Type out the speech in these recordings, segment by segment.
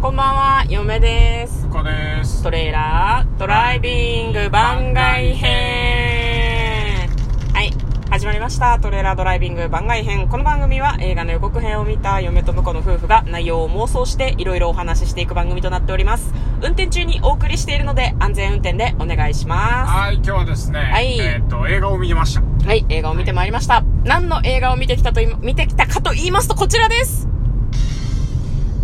こんばんは、嫁です。こです。トレーラードライビング番外編はい。始まりました。トレーラードライビング番外編。この番組は映画の予告編を見た嫁と婿の夫婦が内容を妄想していろいろお話ししていく番組となっております。運転中にお送りしているので安全運転でお願いしまはい、今日はですね、はいえっ、と、映画を見てました。す。はい。映画を見てまいりました。何の映画を見てきたとい、見てきたかと言いますとこちらです。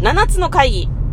7つの会議。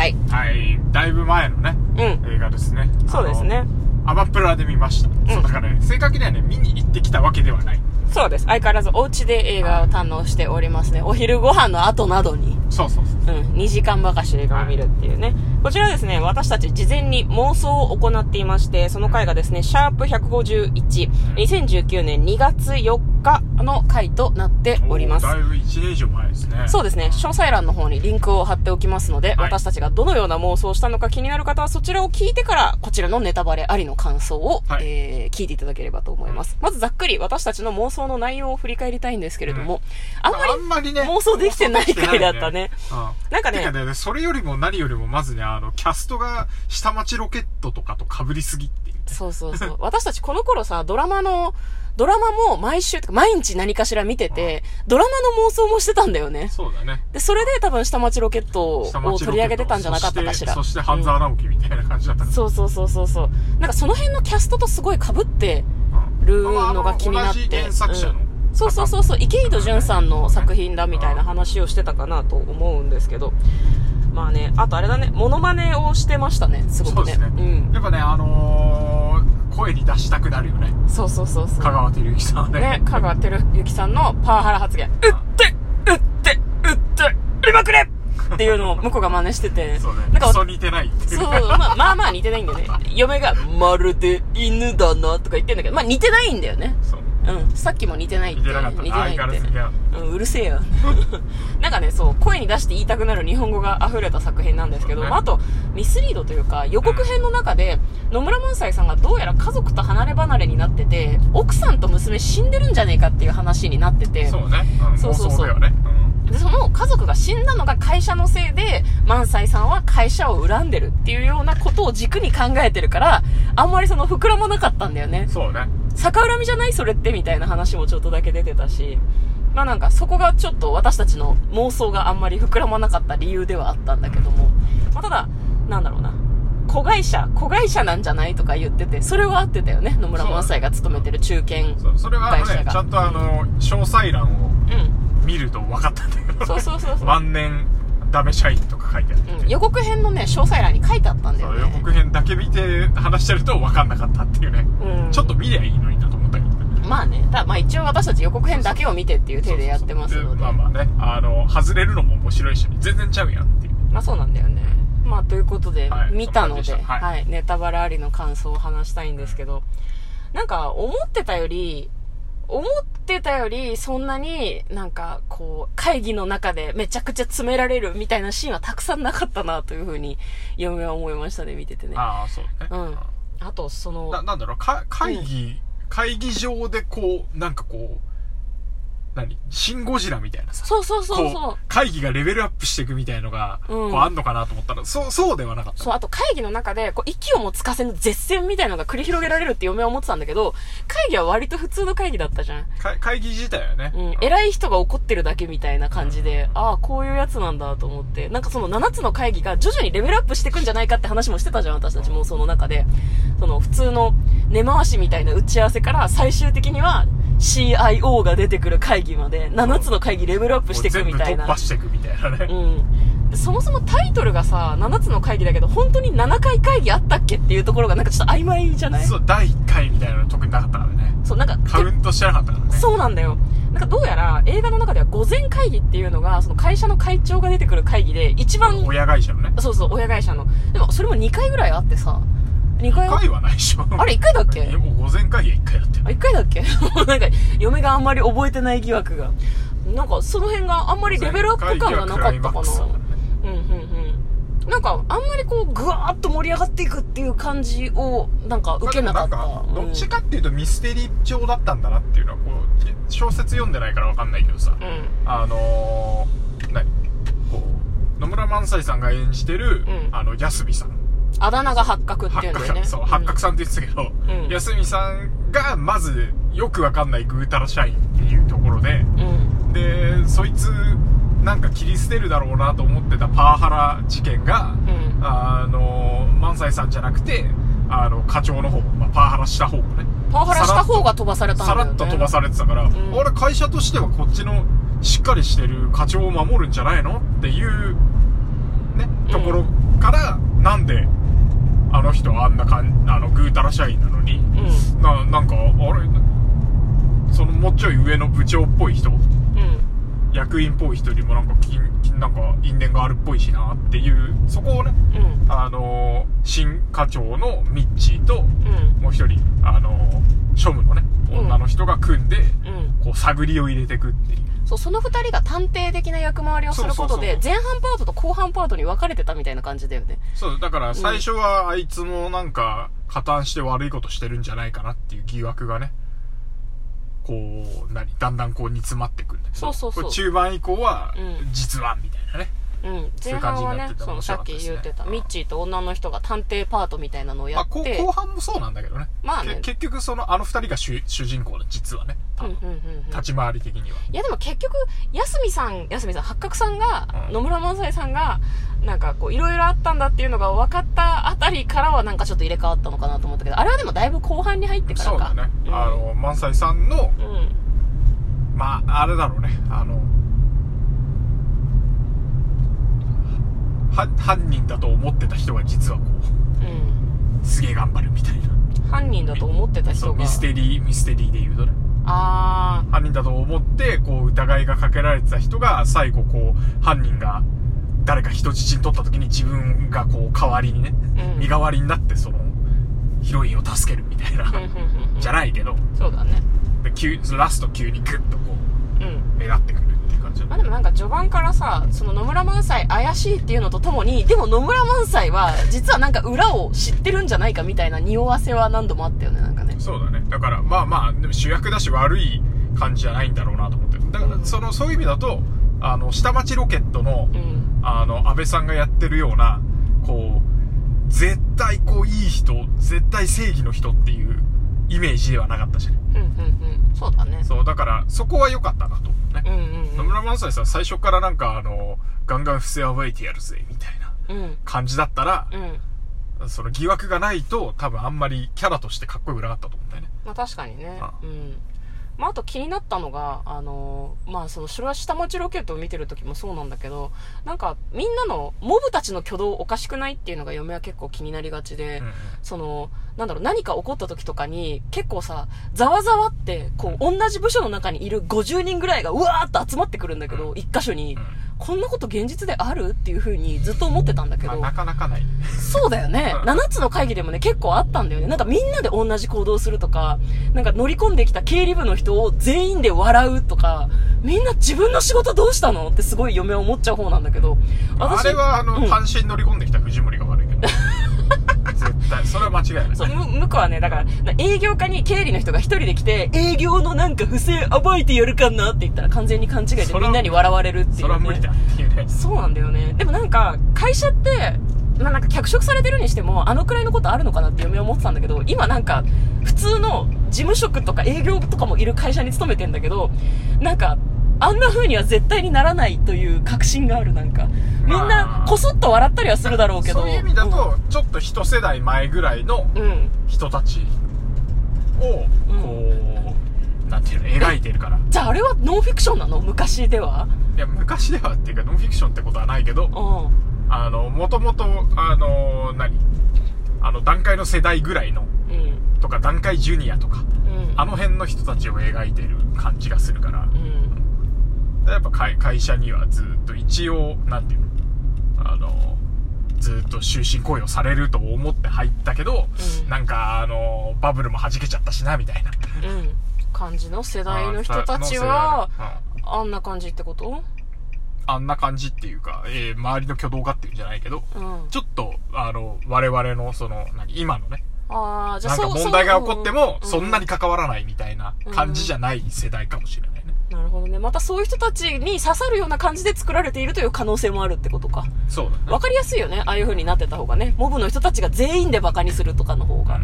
はい。はい、だいぶ前のね、うん。映画ですね。そうですね。アマプラで見ました。そう、だからね、正確にはね、見に行ってきたわけではない。そうです。相変わらずお家で映画を堪能しておりますね。お昼ご飯の後などに、そうそうそう。うん、2時間ばかし映画を見るっていうね。こちらはですね、私たち事前に妄想を行っていまして、その回がですね、シャープ151、2019年2月4日の回となっております。だいぶ1年以上前ですね。そうですね。詳細欄の方にリンクを貼っておきますので、はい私たちがどのような妄想をしたのか気になる方はそちらを聞いてから、こちらのネタバレありの感想を、はいえー聞いていただければと思います。まずざっくり私たちの妄想の内容を振り返りたいんですけれども、あんまりあんまりね、妄想できてない回だったね。うん。なんかねてかね、それよりも何よりもまずね、あの、キャストが下町ロケットとかと被りすぎって。そうそうそう。私たちこの頃さ、ドラマの、ドラマも毎週、毎日何かしら見てて、ドラマの妄想もしてたんだよね。そうだね。で、それで多分下町ロケット下を取り上げてたんじゃなかったかしら。そして、そして半沢直樹みたいな感じだったから。そうそうそうそうそう。なんかその辺のキャストとすごい被ってうんるのが気になって。同じ原作者の、うんそうそうそうそう、池井戸潤さんの作品だみたいな話をしてたかなと思うんですけど。まあね、あとあれだね、モノマネをしてましたね、すごくね。そうですねん。やっぱね、あのー、声に出したくなるよね。そうそうそうそう。香川照之さんはね。ね、香川照之さんのパワハラ発言。打って打って打って売りまくれっていうのを向こうが真似してて。そうね。なんかクソ似てないっていうそう、まあまあまあ似てないんだよね。嫁が、まるで犬だなとか言ってんだけど、まあ似てないんだよね。そう。うん。さっきも似てないって。似てなかった似てないって。うん、うるせえよ。なんかね、そう、声に出して言いたくなる日本語が溢れた作品なんですけど、まあ、あと、ミスリードというか、予告編の中で、野村萬斎さんがどうやら家族と離れ離れになってて、奥さんと娘死んでるんじゃねえかっていう話になってて、そうね。うん、そうそうそう妄想でその家族が死んだのが会社のせいで、萬斎さんは会社を恨んでるっていうようなことを軸に考えてるから、あんまりその膨らまなかったんだよねうん。。そうね。逆恨みじゃない？それって？みたいな話もちょっとだけ出てたし、まあなんかそこがちょっと私たちの妄想があんまり膨らまなかった理由ではあったんだけども、まあただ、なんだろうな。子会社、子会社なんじゃないとか言ってて、それは合ってたよね。野村萬斎が勤めてる中堅。そうそれはねちゃんとあの、詳細欄をうん。見ると分かったんだけど。そうそうそうそう万年ダメ社員とか書いてあって。うん、予告編のね、詳細欄に書いてあったんだよね。そう予告編だけ見て話してると分かんなかったっていうね。うん。ちょっと見りゃいいのにな。まあね、ただまあ一応私たち予告編だけを見てっていう体でやってますので。まあまあね、あの、外れるのも面白いし、全然ちゃうやんっていう。まあそうなんだよね。まあということで、はい見たので、でしたは、はいいネタバレありの感想を話したいんですけど、なんか思ってたより、思ってたよりそんなになんかこう会議の中でめちゃくちゃ詰められるみたいなシーンはたくさんなかったなというふうに嫁は思いましたね、見ててね。ああ、そうね。うんあとその、な、なんだろう、か、会議、会議場でこう、なんかこう、何？シンゴジラみたいなさ。そうそうそうこそう。会議がレベルアップしていくみたいのが、うんこうあんのかなと思ったら、そう、そうではなかった。そう、あと会議の中で、こう、息をもつかせぬ絶戦みたいなのが繰り広げられるって嫁は思ってたんだけど、会議は割と普通の会議だったじゃん。か会議自体はね。うん、偉い人が怒ってるだけみたいな感じで、ああ、こういうやつなんだと思って、なんかその7つの会議が徐々にレベルアップしていくんじゃないかって話もしてたじゃん、私たちもその中で。その普通の根回しみたいな打ち合わせから最終的には CIO が出てくる会議まで7つの会議レベルアップしていくみたいな突破。していくみたいなね。うん。でそもそもタイトルがさ、7つの会議だけど、本当に7回会議あったっけっていうところがなんかちょっと曖昧じゃない？そう、第1回みたいなの特になかったからね。そう、なんか、カウントしてなかったからね。そうなんだよ。なんかどうやら映画の中では午前会議っていうのが、その会社の会長が出てくる会議で、一番、親会社のね。そうそう、親会社の。でもそれも2回ぐらいあってさ、2回1回はないでしょ。あれ1回だっけ？午前会議は1回だっあ、。1回だっけ？なんか、嫁があんまり覚えてない疑惑が。なんか、その辺があんまりレベルアップ感がなかったかな。うん、うん、うん。なんか、あんまりこう、ぐわーっと盛り上がっていくっていう感じを、なんか、受けなかった。まどっちうんかっていうとミステリー調だったんだなっていうのは、こう、小説読んでないからわかんないけどさ、うん。あのー、何？こう、野村萬斎さんが演じてる、うんあの、安見さん。あだ名が八角ってい八うんだよね。そう、八角さんって言ってたけど、うん安見さんが、まず、よくわかんないぐうたら社員っていうところで、うん。で、そいつ、なんか切り捨てるだろうなと思ってたパワハラ事件が、うん。あの、萬斎さんじゃなくて、あの、課長の方、まあ、パワハラした方がね。パワハラした方が飛ばされたんだよね。さらっと飛ばされてたから、んあれ会社としてはこっちのしっかりしてる課長を守るんじゃないのっていう、ね、うんところから、なんで、あの人はあんなかん、あの、ぐうたら社員なのに、うん。な、なんか、あれ、そのもうちょい上の部長っぽい人、うん。役員っぽい人にもなんか、ききなんか因縁があるっぽいしなっていう、そこをね、うん。あの新課長のミッチーと、うん。もう一人、あの庶務のね、うん女の人が組んで、探りを入れていくっていう。そう、その二人が探偵的な役回りをすることで、前半パートと後半パートに分かれてたみたいな感じだよね。そう、だから最初はあいつもなんか、加担して悪いことしてるんじゃないかなっていう疑惑がね、こう、何、だんだんこう煮詰まってくるんだけど、そうそうそう中盤以降はうん、実は、みたいなね。うん。そういう前半はねそのさっき言ってた、ミッチーと女の人が探偵パートみたいなのをやって、後半もそうなんだけどね。まあねけ結局その、あの二人が主主人公で、実はね。多分うんうんうんうん。立ち回り的には。いやでも結局、安見さん、安見さん、八角さんが、うん野村萬斎さんが、なんかこう、いろいろあったんだっていうのが分かったあたりからはなんかちょっと入れ替わったのかなと思ったけど、あれはでもだいぶ後半に入ってからか。そうだね。うんあの、萬斎さんの、うん。まあ、あれだろうね。あの、犯人だと思ってた人が実はこうん。う、すげえ頑張るみたいな。犯人だと思ってた人が。ミステリー、ミステリーで言うとね。あ犯人だと思って、こう、疑いがかけられてた人が、最後こう、犯人が、誰か人質に取った時に自分がこう、代わりにね、ー。うん。身代わりになって、その、ヒロインを助けるみたいなじゃないけど、そうだね。で急ラスト急にグッとこうん。う、目立ってくるまあでもなんか序盤からさ、その野村萬斎怪しいっていうのとともに、でも野村萬斎は実はなんか裏を知ってるんじゃないかみたいな匂わせは何度もあったよね、なんかね。そうだね。だから、まあまあ、でも主役だし悪い感じじゃないんだろうなと思って。だから、うんその、そういう意味だと、あの、下町ロケットのう、ん。あの、安倍さんがやってるような、こう、絶対こう、いい人、絶対正義の人っていうイメージではなかったじゃん。うんうんうん。そうだね。そう、だから、そこは良かったなと思うね。うんうん野村萬斎さん最初からなんかあの、ガンガン不正暴いてやるぜ、みたいな。感じだったら、うん。その疑惑がないと多分あんまりキャラとしてかっこよくなかったと思うんだよね。まあ確かにねあ。うん。まああと気になったのが、あのーまあその、それは下町ロケットを見てる時もそうなんだけど、なんかみんなの、モブたちの挙動おかしくないっていうのが嫁は結構気になりがちで、うんうん。その、なんだろう、何か起こった時とかに、結構さ、ざわざわって、こう、同じ部署の中にいる50人ぐらいが、うわーっと集まってくるんだけど、うん。一箇所に、うんこんなこと現実である？っていう風にずっと思ってたんだけど、まあなかなかない。そうだよね。うん7つの会議でもね、結構あったんだよね。なんかみんなで同じ行動するとか、なんか乗り込んできた経理部の人を全員で笑うとか、みんな自分の仕事どうしたの？ってすごい嫁は思っちゃう方なんだけど、あれはあの、うん単身乗り込んできた藤森が悪いけど。絶対、それは間違いない。そう、む、向こうはね、だから、営業課に経理の人が一人で来て、営業のなんか不正暴いてやるかなって言ったら完全に勘違いでみんなに笑われるっていう、ね。それは無理だっていうね。そうなんだよね。でもなんか、会社って、まあなんか脚色されてるにしても、あのくらいのことあるのかなって嫁は思ってたんだけど、今なんか、普通の事務職とか営業とかもいる会社に勤めてんだけど、なんか、あんな風には絶対にならないという確信がある、なんか。みんまなあ、こそっと笑ったりはするだろうけど。そういう意味だと、ちょっと一世代前ぐらいのうん、うん。人たちを、こう、なんていうの、描いてるから。じゃああれはノンフィクションなの？昔では？いや、昔ではっていうか、ノンフィクションってことはないけど、うあの、もともと、あの、何？あの、段階の世代ぐらいの、ん。うん。とか、段階ジュニアとか、うん。あの辺の人たちを描いてる感じがするから、うん。やっぱ会会社にはずっと一応、なんていうの？あの、ずっと終身雇用されると思って入ったけど、うんなんか、あの、バブルも弾けちゃったしな、みたいな。うん。感じの世代の人たちは、あうんあんな感じってこと？あんな感じっていうか、えー周りの挙動がっていうんじゃないけど、うん。ちょっと、あの、我々の、その、何、今のね、ああ、じゃあなんか問題が起こっても、うそんなに関わらないみたいな感じじゃない世代かもしれないね。なるほどね。またそういう人たちに刺さるような感じで作られているという可能性もあるってことか。そうだね。わかりやすいよね。ああいう風になってた方がね。モブの人たちが全員でバカにするとかの方が。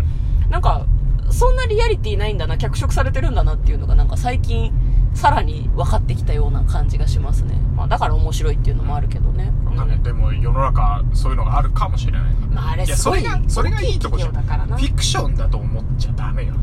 なんか、そんなリアリティないんだな、脚色されてるんだなっていうのがなんか最近、さらに分かってきたような感じがしますね。まあだから面白いっていうのもあるけどね。わかん。でも世の中そういうのがあるかもしれない。まああれすごいそれが、それがいいとこじゃん。フィクションだと思っちゃダメよ。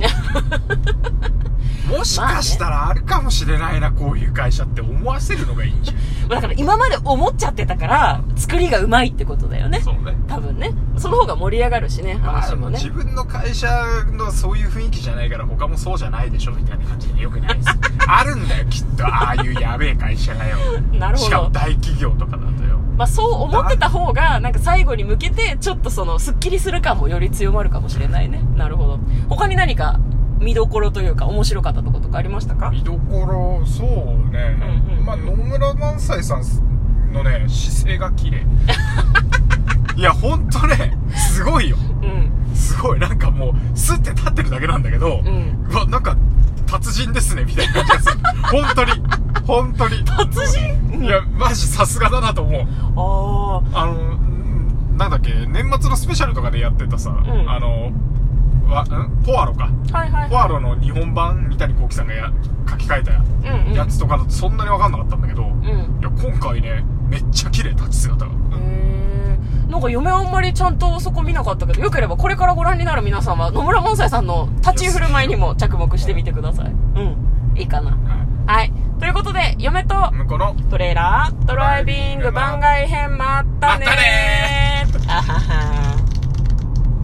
もしかしたらあるかもしれないな、こういう会社って思わせるのがいいんじゃん。だから今まで思っちゃってたから、作りがうまいってことだよね。そうね。多分ね。その方が盛り上がるしね、まあ、話もね。自分の会社のそういう雰囲気じゃないから他もそうじゃないでしょみたいな感じでよくないです。あるんだよ、きっと。ああいうやべえ会社がよ。なるほど。しかも大企業とかだとよ。まあそう思ってた方が、なんか最後に向けて、ちょっとその、スッキリする感もより強まるかもしれないね。なるほど。他に何か見どころというか、面白かったところとかありましたか？見どころ、そうね。うんうんうんまあ、野村萬斎さんのね、姿勢が綺麗。いや、ほんとね、すごいよ。うん。すごい。なんかもう、スッて立ってるだけなんだけど、うん。うわ、なんか、達人ですね、みたいな感じがする。本当に。本当に。達人？いや、マジさすがだなと思う。ああ。あの、んなんだっけ、年末のスペシャルとかでやってたさ、んあの、わ、ん？ポワロか。はいはい。ポワロの日本版、三谷幸喜さんがや書き換えたやつとかだとそんなにわかんなかったんだけど、いうん。や、今回ね、めっちゃ綺麗、立ち姿が。へーなんか嫁あんまりちゃんとそこ見なかったけど、よければこれからご覧になる皆さんは野村萬斎さんの立ち居振る舞いにも着目してみてください。うん。いいかな。ははい。ということで、嫁とい。向こうの、トレーラードライビング番外編まったねーまったねあはは